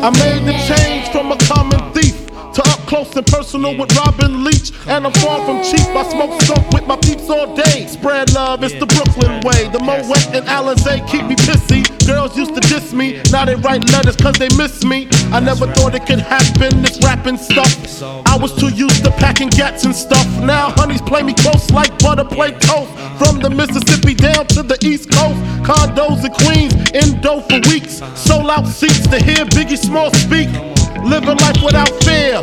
I made the change up close and personal with Robin Leach. And I'm far from cheap. I smoke skunk with my peeps all day. Spread love, it's the Brooklyn way. The Moet and Alizé keep me pissy. Girls used to diss me, now they write letters cause they miss me. I never thought it could happen, this rapping stuff. I was too used to packing gats and stuff. Now honeys play me close like butter play toast. From the Mississippi down to the East Coast. Condos in Queens, in dough for weeks. Sold out seats to hear Biggie Small speak. Living life without fear.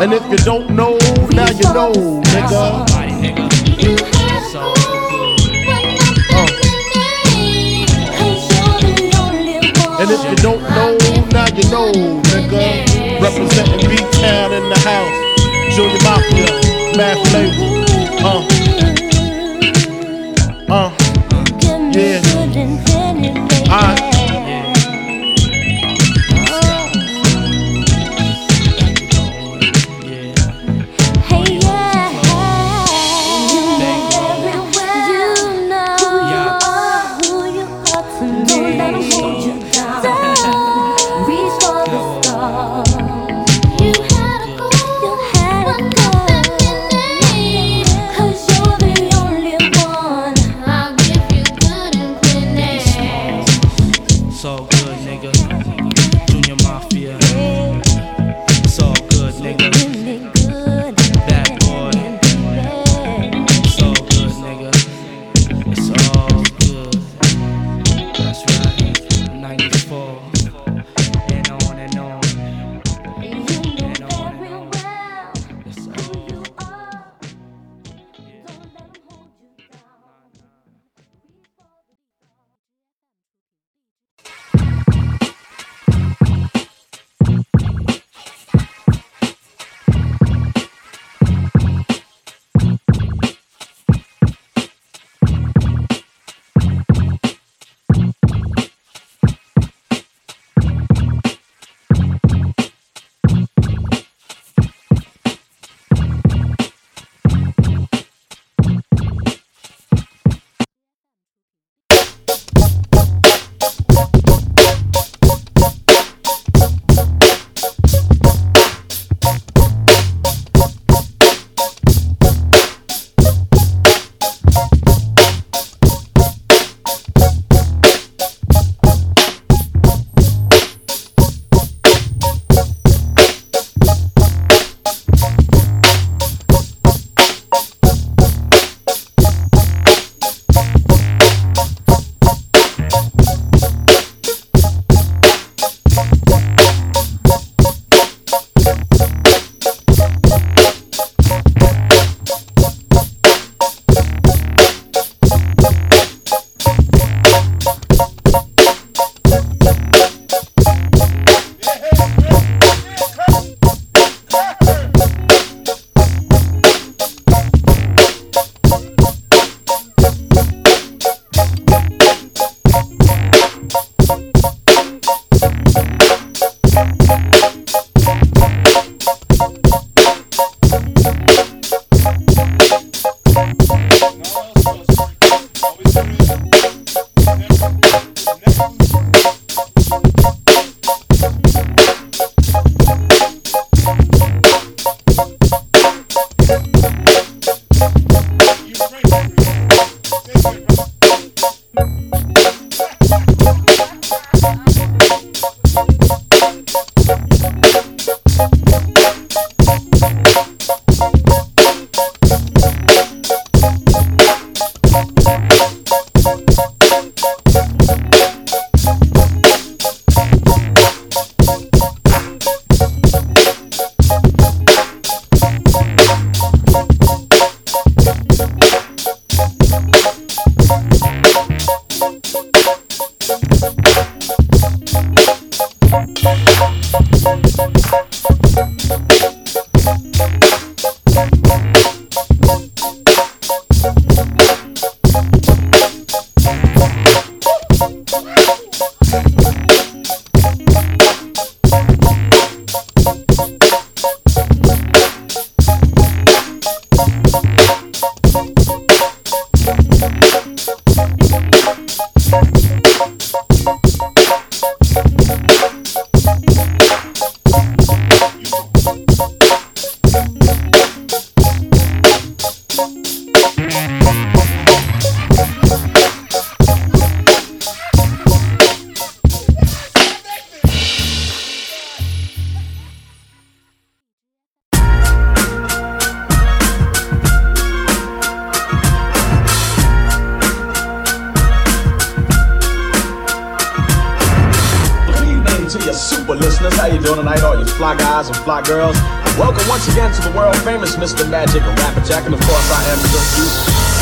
And if you don't know, now you know, nigga. You had a goal, but nothing remained. 'Cause you're the only one. And if you don't know, now you know, nigga. Representing B-Town in the house. Junior Mafia, Mad Flavor. Uh, uh, super listeners. How you doing tonight, all you fly guys and fly girls? Welcome once again to the world famous Mr. Magic and Rapper Jack, and of course I am Sir Way,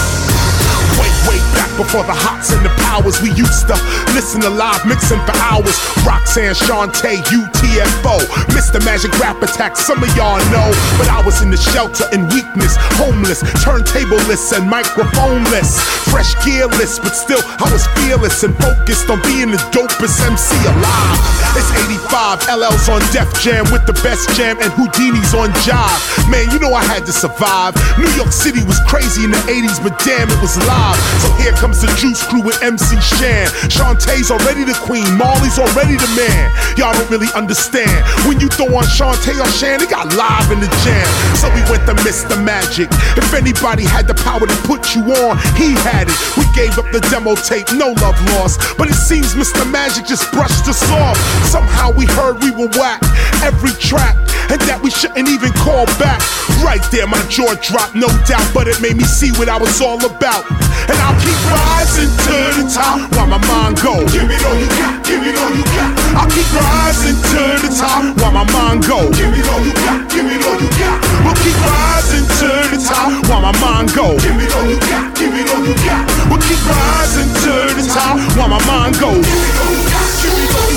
way back before the hots and the powers, we used to listen to live mixing for hours. Roxanne, Shanté, UTFO, Mr. Magic Rap Attack, some of y'all know. But I was in the shelter in weakness, homeless, turntableless and microphoneless, fresh gearless, but still I was fearless and focused on being the dopest MC alive. It's 85, LL's on Def Jam with the best jam, and Whodini's on Jive. Man, you know I had to survive. New York City was crazy in the 80s, but damn, it was live. So here comes the Juice Crew with MC Shan. Shanté's already the queen, Marley's already the man. Y'all don't really understand. When you throw on Shanté or Shan, it got live in the jam. So we went to Mr. Magic. If anybody had the power to put you on, he had it. We gave up the demo tape, no love lost. But it seems Mr. Magic just brushed us off. Somehow we heard we were whack every track, and that we shouldn't even call back. Right there, my jaw dropped, no doubt, but it made me see what I was all about. And I'll keep rising to the top while my mind go. Give it all you got, give it all you got. I'll keep rising to the top while my mind go. Give it all you got, give it all you got. We'll keep rising to the top while my mind go. Give it all you got, give it all you got. We'll keep rising to the top while my mind goes. Give it all you got, give it all you got,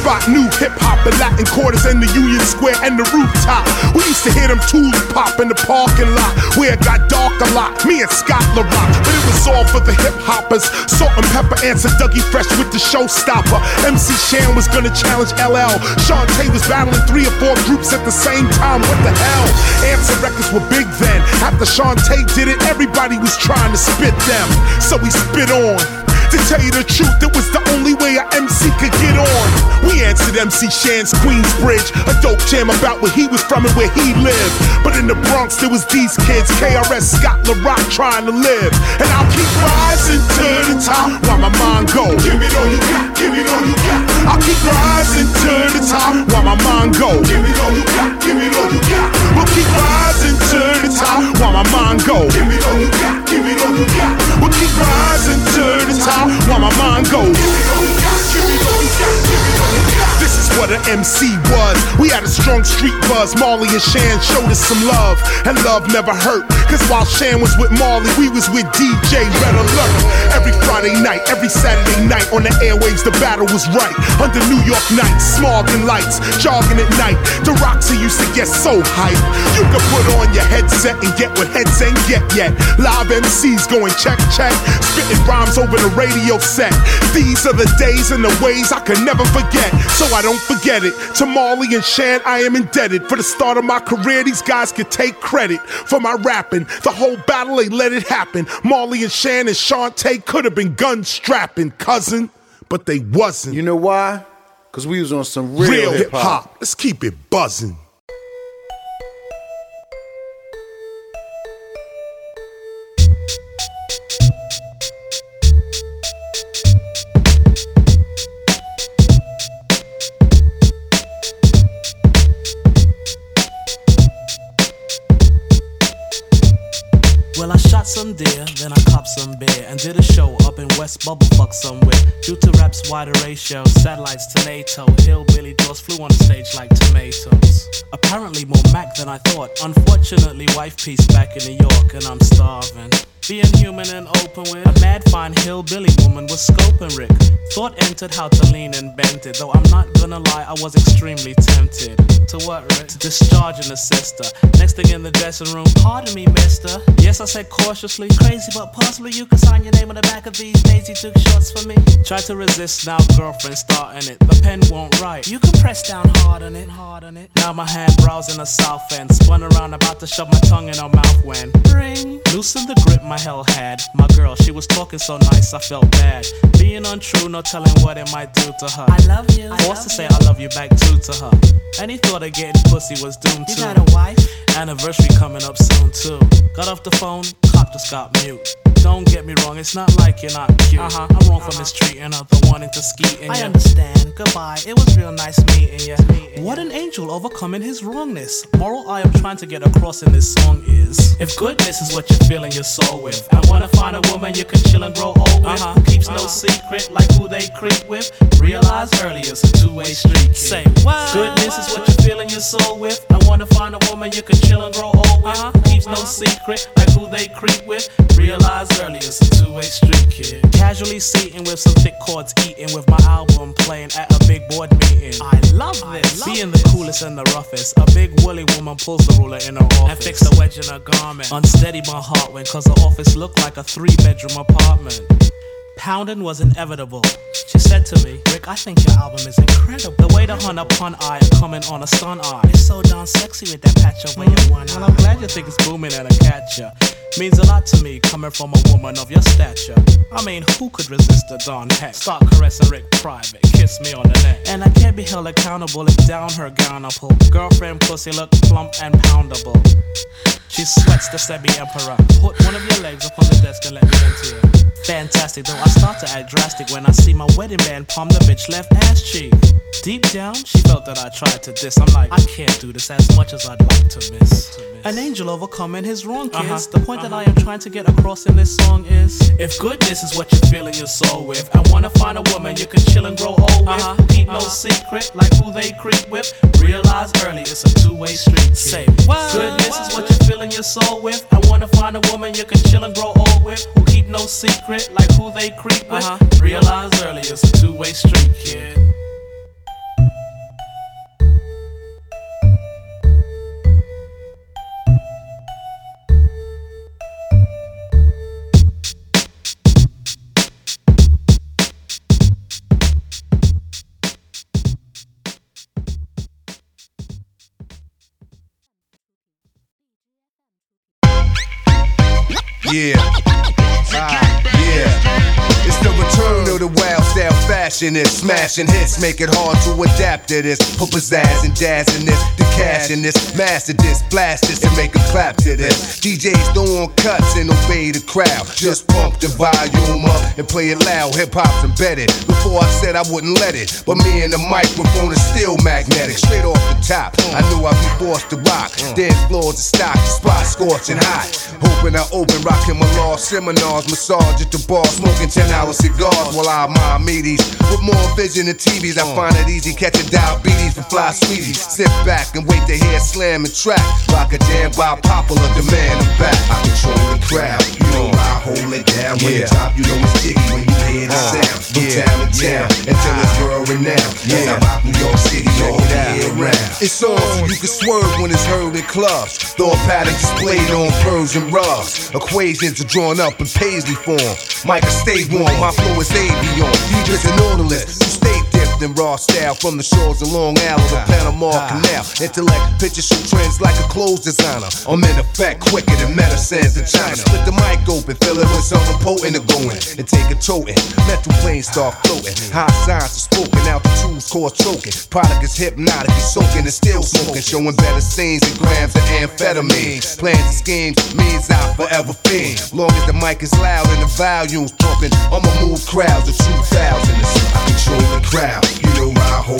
spot, new hip hop and Latin quarters in the Union Square and the rooftop. We used to hear them tools pop in the parking lot where it got dark a lot. Me and Scott La Rock, but it was all for the hip hoppers. Salt-N-Pepa answered Dougie Fresh with the showstopper. MC Shan was gonna challenge LL. Shanté was battling three or four groups at the same time. What the hell? Answer records were big then. After Shanté did it, everybody was trying to spit them. So we spit on. To tell you the truth, it was the only way a MC could get on. We answered MC Shan's Queensbridge, a dope jam about where he was from and where he lived. But in the Bronx, there was these kids, KRS, Scott La Rock, trying to live. And I'll keep rising to the top while my mind go. Give it all you got, give it all you got. I'll keep rising to the top while my mind go. Give it all you got, give it all you got. We'll keep rising to the top while my mind go. Give it all you got, give it all you got. We'll keep rising to the top while my mind goes. This is what an MC was. We had a strong street buzz. Marley and Shan showed us some love, and love never hurt. Cause while Shan was with Marley, we was with DJ Red Alert. Every Friday night, every Saturday night on the airwaves, the battle was right. Under New York nights, smog and lights, jogging at night. The Roxy used to get so hype. You could put on your headset and get what heads ain't get yet. Live MCs going check, check, spitting rhymes over the radio set. These are the days and the ways I can never forget. So I don't forget it. To Marley and Shan, I am indebted. For the start of my career, these guys could take credit for my rapping. The whole battle, they let it happen. Marley and Shan and Shanté could have been gun strapping, cousin, but they wasn't. You know why? Cause we was on some real, Real hip hop. Let's keep it buzzing. Then I copped some beer, and did a show up in West Bubblefuck somewhere. Due to rap's wider ratio, satellites to NATO, hillbilly doors flew on stage like tomatoes. Apparently more Mac than I thought. Unfortunately, wife piece back in New York, and I'm starving. Being human and open with a mad fine hillbilly woman was scoping Rick. Thought entered how to lean and bent it. Though I'm not gonna lie, I was extremely tempted. To what, Rick? To discharge an sister. Next thing in the dressing room, pardon me, mister. Yes, I said cautiously. Crazy, but possibly you can sign your name on the back of these Daisy took shots for me. Try to resist now, girlfriend starting it. The pen won't write. You can press down hard on it, hard on it. Now my hand browsing the south end. Spun around, about to shove my tongue in her mouth when ring. Loosen the grip my hell had. My girl, she was talking so nice, I felt bad. Being untrue, no telling what it might do to her. I love you. Forced to say I love you back too to her. Any thought of getting pussy was doomed to. You got a wife? Anniversary coming up soon too. Got off the phone, clock just got mute. Don't get me wrong, it's not like you're not cute. Uh-huh. I'm wrong for mistreating her, the wanting to ski in I understand. Goodbye. It was real nice meeting you. What an angel overcoming his wrongness. Moral I am trying to get across in this song is if goodness is what you're filling your soul with, I wanna find a woman you can chill and grow old with, who keeps no secret like who they creep with. Realize early it's a two-way street. Say what? Goodness is what you're in your soul with. I wanna find a woman you can chill and grow old with. Uh-huh. Keeps no secret, like who they creep with. Realize early it's a two-way street, kid. Casually seating with some thick chords, eating with my album playing at a big board meeting. I love this. Being the coolest and the roughest. A big woolly woman pulls the ruler in her office and fix the wedge in her garment. Unsteady my heart when cause the office looked like a three-bedroom apartment. Pounding was inevitable. She said to me, Rick, I think your album is incredible. The way the hun upon eye coming on a stun eye. It's so darn sexy with that patch over your mm, one eye. Well, I'm glad you think it's booming and a catcher. Means a lot to me coming from a woman of your stature. I mean, who could resist a Don Heck? Start caressing Rick private, kiss me on the neck. And I can't be held accountable if down her gown I pull. Girlfriend pussy look plump and poundable. She sweats the semi emperor. Put one of your legs up on the desk and let me into it. Fantastic, though I start to act drastic when I see my wedding band palm the bitch left ass cheek. Deep down, she felt that I tried to diss. I'm like, I can't do this as much as I'd like to miss. An angel overcoming his wrong, kids. Uh-huh. The point that I am trying to get across in this song is if goodness is what you're filling your soul with, I wanna find a woman you can chill and grow old with. Uh-huh. Keep no secret, like who they creep with. Realize early it's a two way street. Say, what? Goodness is what you're filling your soul with. I wanna find a woman you can chill and grow old with. Who keep no secret, like who they creep with. Uh-huh. Realize early it's a two way street, kid. Yeah. Ah, the wild style fashion is smashing hits, make it hard to adapt to this. Put pizzazz and jazz in this, the cash in this, master this, blast this, and make a clap to this. DJs want cuts and obey the crowd. Just pump the volume up and play it loud. Hip hop's embedded. Before I said I wouldn't let it, but me and the microphone is still magnetic. Straight off the top, I knew I'd be forced to rock. Mm. Dead floors to stock, the spot scorching hot. Hoping I open, rocking my law seminars, massage at the bar, smoking 10 hour cigars while I mind meaties. With more vision than TVs, I find it easy catching diabetes from fly sweeties. Sit back and wait to hear slam and track. Rock a jam by popular demand. I'm back. I control the crowd. You know I hold it down. When Yeah. it drop, you know it's jiggy when you hear the Uh, sound. From yeah, town to town yeah. until it's world renowned. Yes, I Yeah. rock New York City all year round. It's on so you can swerve when it's heard in clubs. Thought pattern displayed on Persian rugs. Equations are drawn up in paisley form. Micah stay warm, my flow is avion. Deepest and orderless. You stay dipped in raw style from the shores of Long Island to Panama ah. Canal. Intellect picture shoot trends like a clothes designer. I'm in effect quicker than medicines in China. Split the mic open, fill it with something potent to go in. And take a toting. Metal planes start floating. High signs is spoken out, the tools cause choking. Product is hypnotic, he's soaking and still smoking. Showing better scenes and grams of amphetamine. Plans and schemes means I forever fiend. Long as the mic is loud and the volume's pumping, I'ma move crowds of 2,000. Crowd.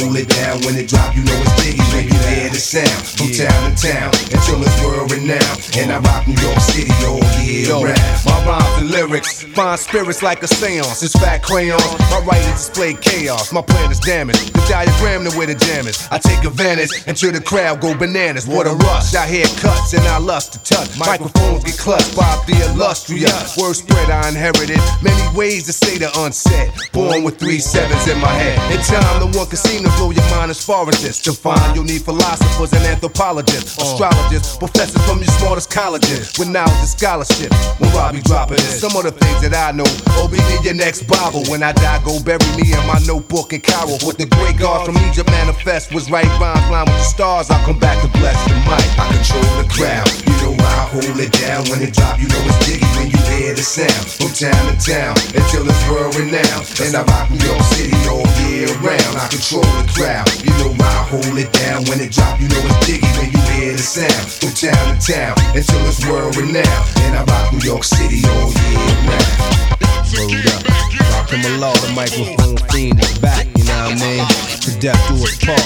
Hold it down. When it drop, you know it's biggie when you hear the sound. From town to town until it's world renowned. And I rock New York City all year Yo, round. My rhymes and lyrics find spirits like a seance. It's fat crayons. My writings display chaos. My plan is damaged. The diagram to where the jam is. I take advantage until the crowd go bananas. What a rush. I hear cuts and I lust to touch. Microphones get clutched by the illustrious. Word spread I inherited. Many ways to say the unsaid. Born with three sevens in my head. In time, no one can seem to blow your mind as far as this. To find you'll need philosophers and anthropologists, uh. astrologists, professors from your smartest colleges with knowledge and scholarship. When Robbie dropping this, some of the things that I know. Be in your next Bible. When I die, go bury me in my notebook in Cairo. What the great God from Egypt manifest was right rhymes line with the stars. I'll come back to bless the mic. I control the crowd. You know I hold it down. When it drop, you know it's jiggy when you hear the sound. From town to town until it's world renowned. And I rock New York City all year round. I control the crowd. You know I hold it down. When it drop, you know it's jiggy when you hear the sound. From town to town until it's world renowned. And I rock New York City all year round. Word up. Rakim Allah, the microphone fiend is back, you know what I mean? To death do us part.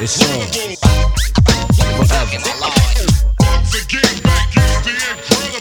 It's on. Forever. Once again, back is. Once again, back is the incredible.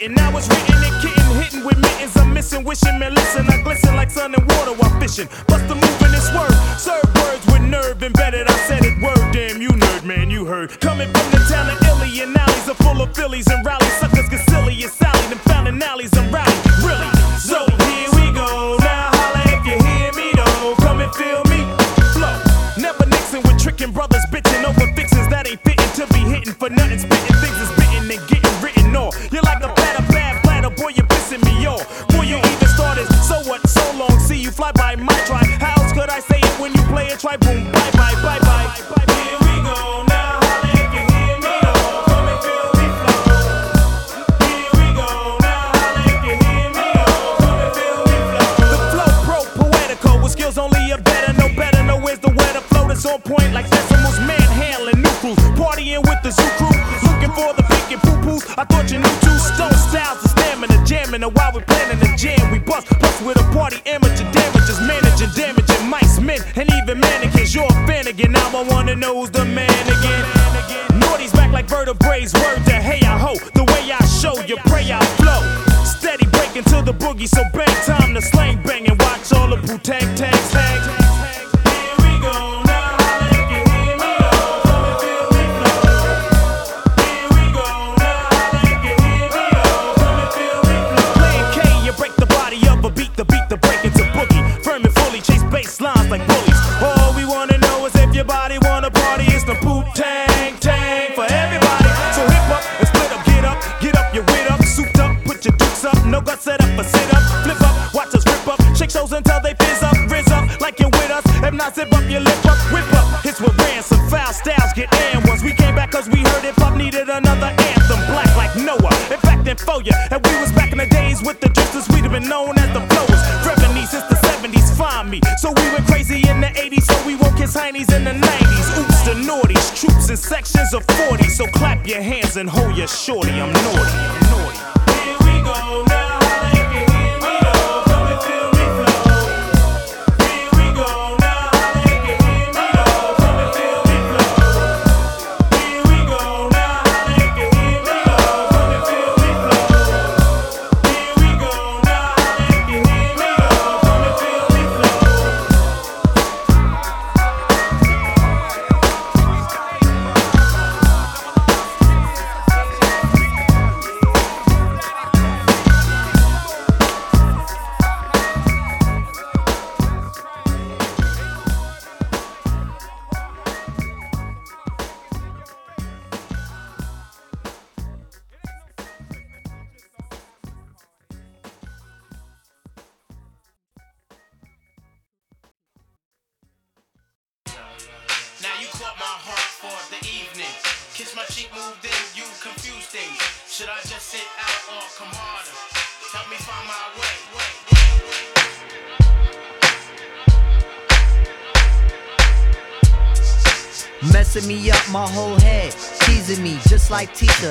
kitten. Now it's written and kitten, hitting with mittens. I'm missing, wishing, man, listen. I glisten like sun and water while fishing. Bust the move and it's word. Serve words with nerve embedded. I said it word. Damn, you nerd, man, you heard. Coming from the town of Illy and alleys are full of Phillies and out flow. Steady breaking to the boogie, so bang time to slang bang and watch all the Wu-Tang tags hang. Here we go. sections of 40, so clap your hands and hold your shorty, I'm naughty.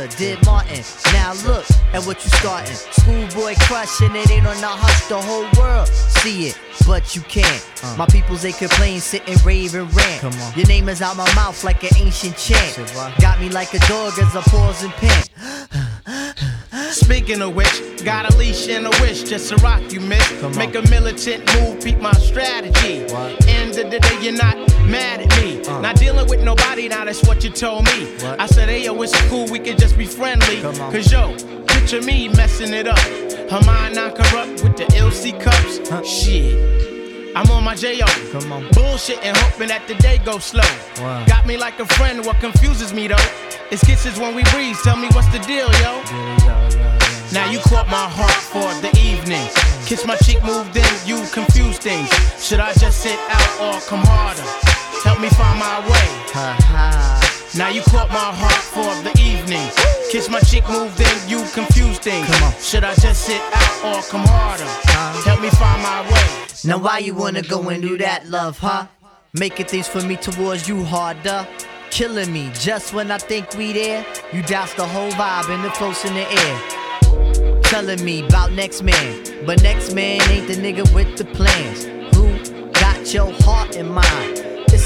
Did Martin. Now look at what you starting. Schoolboy crushing it ain't on the hush. The whole world see it, but you can't. Uh. My peoples they complain, sit and rave and rant. Come on. Your name is out my mouth like an ancient chant. Got me like a dog as I pause and pant. Speaking of which, got a leash and a wish just to rock you, miss. Make a militant move, beat my strategy. What? End of the day, you're not mad at me. Uh. Not dealing with nobody, now that's what you told me. What? I said, hey, yo, it's cool, we can just be friendly. Cause yo, picture me messing it up. Her mind not corrupt with the LC cups. Huh? Shit. I'm on my J.O. Come on. Bullshit and hoping that the day goes slow. Wow. Got me like a friend, what confuses me though. Is kisses when we breathe, tell me what's the deal, yo. Now you caught my heart for the evening. Kiss my cheek, moved in, you confuse things. Should I just sit out or come harder? Help me find my way. Ha ha. Now you caught my heart for the evening. Kiss my cheek, move in, you confuse things. Should I just sit out or come harder? Uh-huh. Help me find my way. Now why you wanna go and do that, love, huh? Making things for me towards you harder. Killing me just when I think we there. You douse the whole vibe and the floats in the air. Telling me about next man, but next man ain't the nigga with the plans. Who got your heart in mind?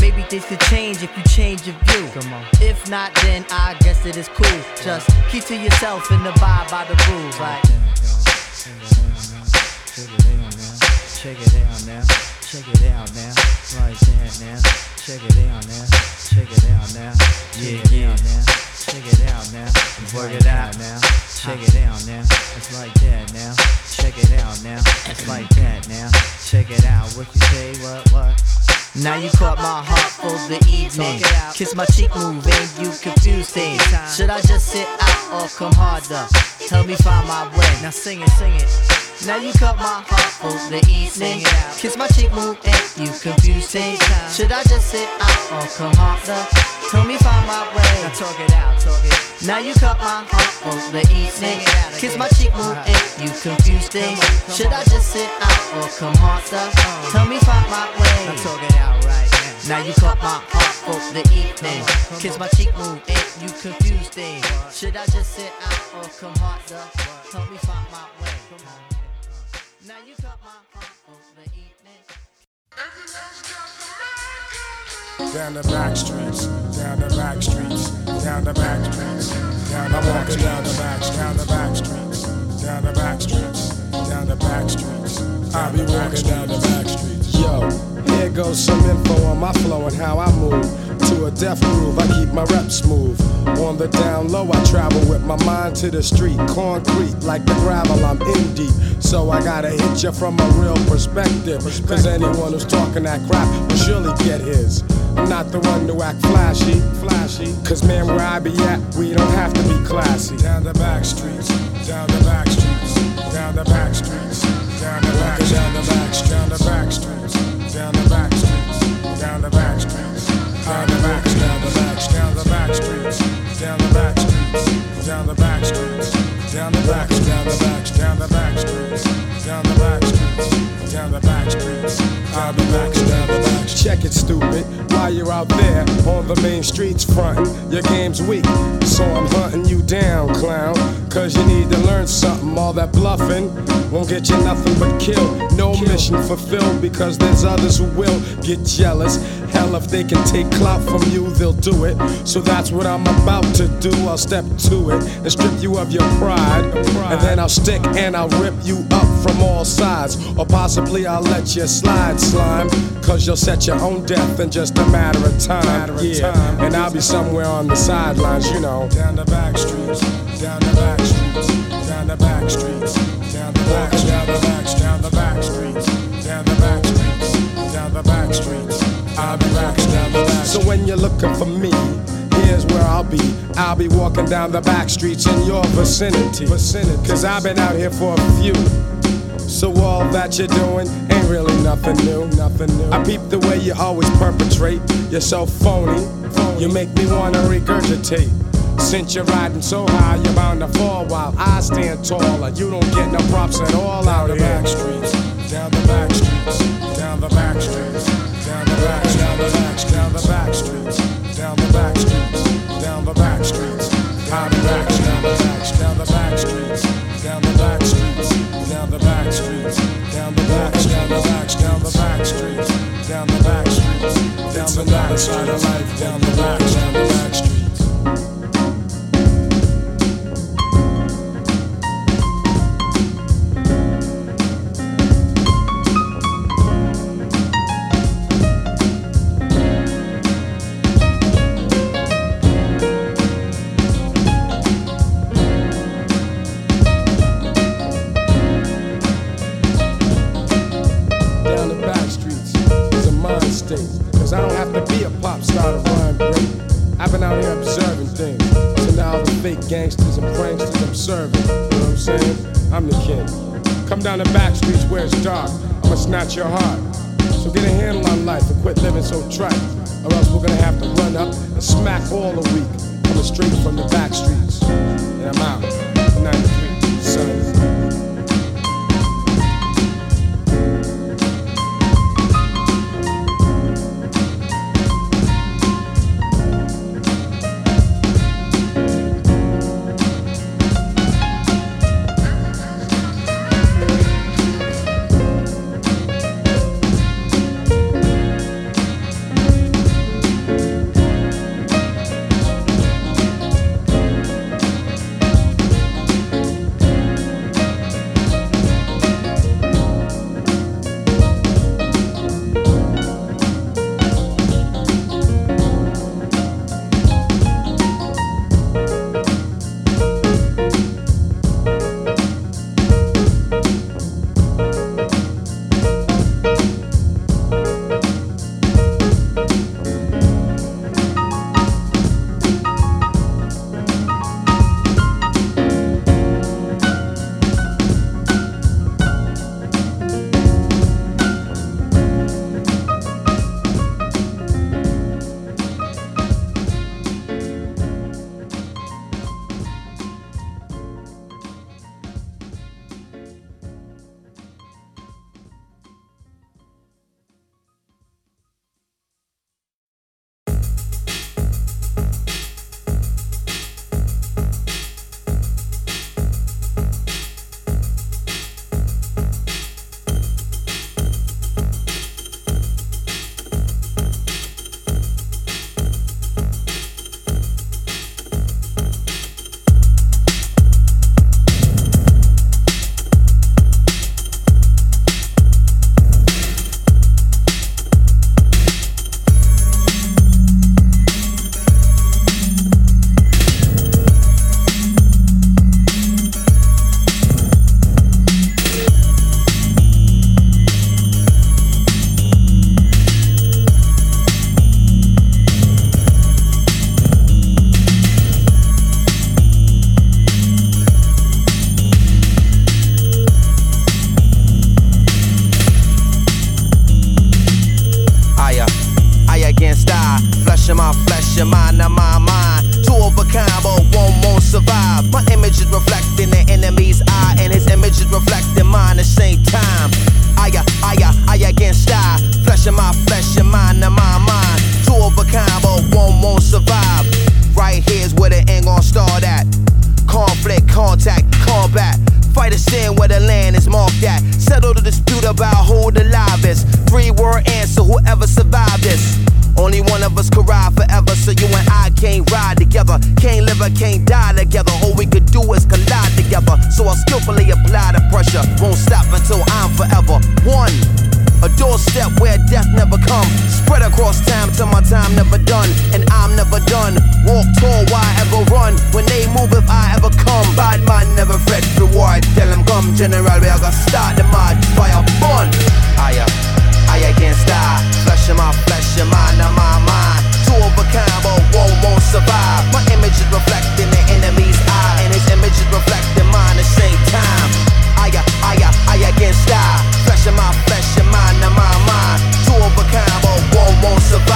Maybe things could change if you change your view. Come on. If not, then I guess it is cool. Just keep to yourself and abide by the rules. Like, check it out now. Check it out now. Right there now. Check it out now. Check it out now. Yeah, yeah. Check it out now. Work it out now. Check it out now. It's like that now. Check it out now. It's like that now. Check it out. What you say? What? What? Now you caught my heart for the evening. Kiss my cheek move and you confuse things. Should I just sit out or come harder? Help me find my way. Now sing it, sing it. Now you caught my heart for the evening. Kiss my cheek move and you confuse things. Should I just sit out or come harder? Help me find my way. Now talk it out, talk it. Now you cut my heart for the evening. Kiss my cheek move and you confuse things. Should I just sit out or come harder? Tell me find my way. Now talk it out right now. Now you cut my heart for the evening. Kiss my cheek move and you confuse things. Should I just sit out or come harder? Help me find my way. Now you cut my heart for the evening. Down the back streets, down the back streets, down the back streets, down the back streets, down the back, down the back streets, down the back streets, down the back streets. I be walking down the back streets. Yo, here goes some info on my flow and how I move. To a death groove, I keep my rep smooth. On the down low, I travel with my mind to the street. Concrete like the gravel, I'm in deep. So I gotta hit you from a real perspective. Cause anyone who's talking that crap will surely get his. Not the one to act flashy, flashy. Cause man, where I be at, we don't have to be classy. Down the back streets, down the back streets, down the back streets, down the back, down the back, down the back streets, down the back streets, down the back streets, down the back, down the back, down the back streets, down the back streets, down the back streets, down the back, down the back, down the back streets, down the back streets, down the back streets, down the back. Check it, stupid. While you're out there on the main streets frontin', your game's weak. So I'm hunting you down, clown. Cause you need to learn something. All that bluffing won't get you nothing but kill. No mission fulfilled because there's others who will get jealous. Hell, if they can take clout from you, they'll do it. So that's what I'm about to do. I'll step to it and strip you of your pride. And then I'll stick and I'll rip you up from all sides. Or possibly I'll let you slide, slime. Cause you'll set your own death in just a matter of time. Yeah, and I'll be somewhere on the sidelines, you know. Down the back streets, down the back streets, down the back streets, down the back, down the back, down the back streets, down the back streets, down the back streets. I'll be back down the back. So when you're looking for me, here's where I'll be. I'll be walking down the back streets in your vicinity. Cause I've been out here for a few. So all that you're doing ain't really nothing new. Nothing new. I peep the way you always perpetrate. You're so phony. You make me wanna regurgitate. Since you're riding so high, you're bound to fall while I stand taller. You don't get no props at all out the here. back streets, down the back streets, down the back streets, down the back, down the back, down the back streets, down the back streets, down the back streets. I'll be down inside of life down the line. Down the back streets where it's dark. I'ma snatch your heart. So get a handle on life and quit living so trite. Or else we're gonna have to run up and smack all the week. Coming straight from the back streets. And I'm out. 93, son. Where the end gon' start at. Conflict, contact, combat. Fight a sin where the land is marked at. Settle the dispute about who the live is. Three word answer, whoever survived this. Only one of us could ride forever, so you and I can't ride together. Can't live or can't die together. All we could do is collide together. So I skillfully apply the pressure. Won't stop until I'm forever one. A doorstep where death never come. Spread across time till my time never done. And I'm never done. Walk tall, why ever run? When they move, if I ever come. Bad man never fret reward. Tell them come, general, we are gonna start the march. Fire fun. I I against I. Flesh of my flesh, your mind of my mind. Two of a kind, but one won't survive. My image is reflecting the enemy's eye, and his image is reflecting mine at the same time. I I I against I. Flesh of my flesh, won't survive.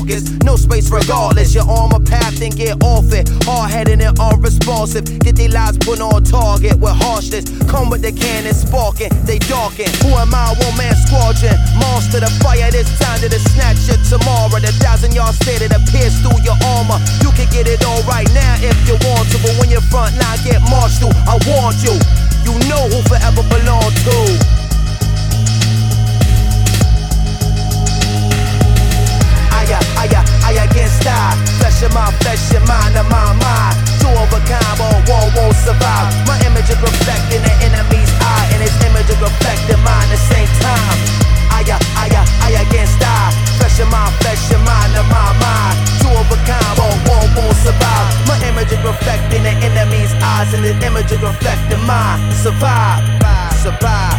Walkers, no space regardless. You're on my path and get off it. Hard headed and unresponsive. Get their lives put on target with harshness. Come with the cannon sparking, they darken. Who am I? One man squadron. Monster the fire this time to the snatch you tomorrow. The thousand yard stay that appears through your armor. You can get it all right now if you want to, but when your front line get marched through, I want you. You know who forever belong to. Aya, aya against I. Flesh of my flesh, your mind of my mind. Two of a kind, won't survive. My image is reflecting the enemy's eye, and his image is reflecting mine at the same time. Aya, aya against I. Flesh of my flesh, your mind of my mind. Two of a kind, won't survive. My image is reflecting the enemy's eyes, and his image is reflecting mine. Survive, survive,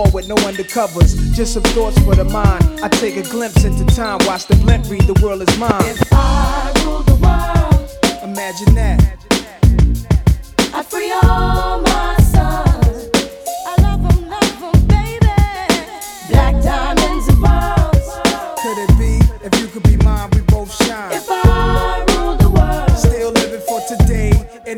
with no undercovers. Just some thoughts for the mind. I take a glimpse into time, watch the blimp read, the world is mine. If I rule the world, imagine that. I free all my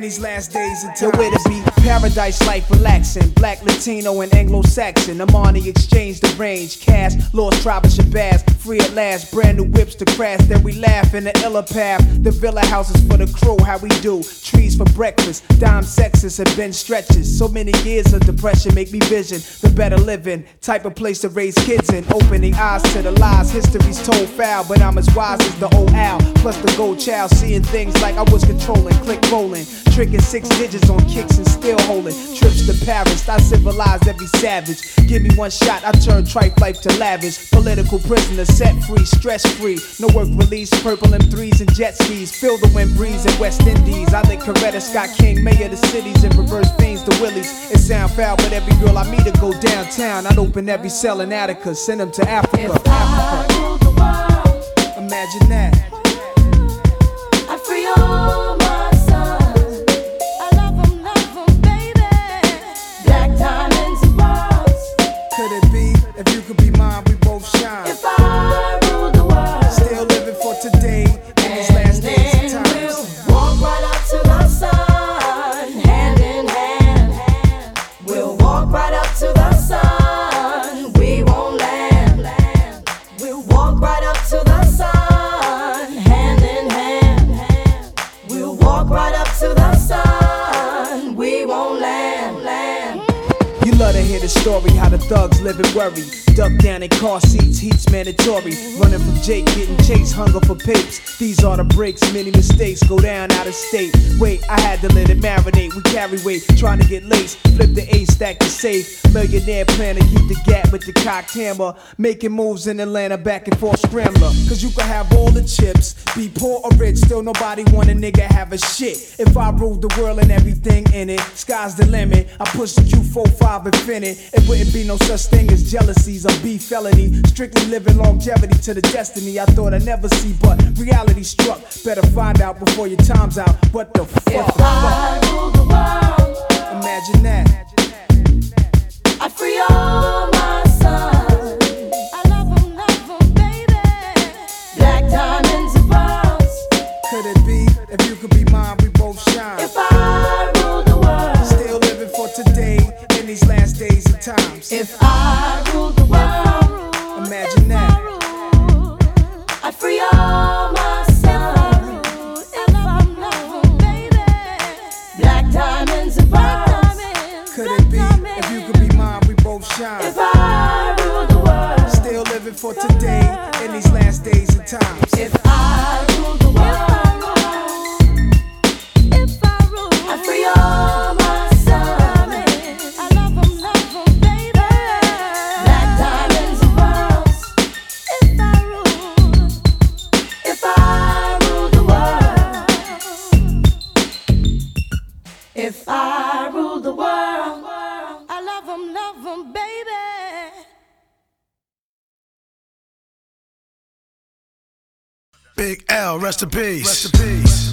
these last days until where to be paradise life relaxing. Black, Latino, and Anglo-Saxon. Armani exchange the range. Cash, lost tribe of Shabazz. Free at last, brand new whips to crash. Then we laugh in the illa path. The villa houses for the crew, how we do. Trees for breakfast. Dime sexes have been stretches. So many years of depression make me vision the better living. Type of place to raise kids in. Opening eyes to the lies. History's told foul, but I'm as wise as the old owl. Plus the gold child, seeing things like I was controlling. Click rolling. Tricking six digits on kicks and still holding. Trips to Paris, I civilized every savage. Give me one shot, I turn tripe life to lavish. Political prisoner, set free, stress free. No work release, purple M3s and jet skis. Feel the wind breeze in West Indies. I think Coretta Scott King, mayor of the cities, and reverse things to Willies. It sound foul, but every girl I meet to go downtown. I'd open every cell in Attica, send them to Africa. Africa. Imagine that. I free all story and worry. Duck down in car seats, heat's mandatory. Running from Jake, getting chased, hunger for papes. These are the breaks, many mistakes go down out of state. Wait, I had to let it marinate. We carry weight, trying to get laced. Flip the A stack to safe. Millionaire plan to keep the gap with the cocked hammer. Making moves in Atlanta, back and forth scrambler. Cause you can have all the chips, be poor or rich, still nobody want a nigga have a shit. If I ruled the world and everything in it, sky's the limit. I push the Q45 infinite. It wouldn't be no such thing as jealousies or felony. Strictly living longevity to the destiny I thought I'd never see, but reality struck. Better find out before your time's out. What the fuck? If I rule the world, Imagine that. I free all my sons. I love 'em, love 'em, baby. Black diamonds and pearls. Could it be? If you could be mine, we both shine. If I rule the world, Still living for today in these last days and times. if I be? If you could be mine, we both shine. If I rule the world, Still living for today in these last days and times. if I rule the world, L, rest in peace. Rest in peace.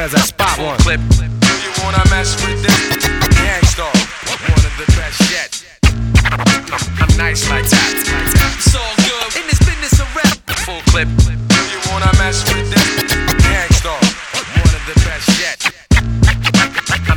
as I spot one. Clip. Do you wanna mess with this? Gang Starr, one of the best yet. I'm, nice like that. It's all good in this business of rap. Full clip. Do you wanna mess with this?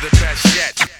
the best yet.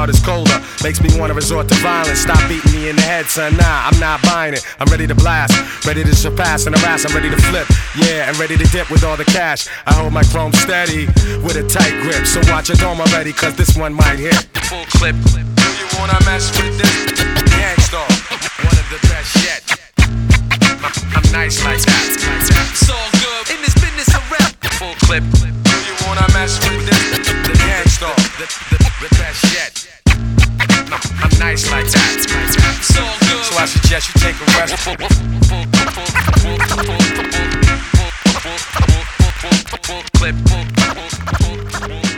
heart is colder. Makes me wanna resort to violence. Stop beating me in the head, son. Nah, I'm not buying it. I'm ready to blast, ready to surpass and harass. I'm ready to flip, yeah, and ready to dip with all the cash. I hold my chrome steady with a tight grip. So watch your dome already, cause this one might hit. Full clip. Do you wanna mess with this? Gang Starr, one of the best yet. I'm nice like that. It's all good in this business of rap. Full clip. Do you wanna mess with this? The Gang Starr, the best yet. No, I'm nice like that. So, I suggest you take a rest. Clip.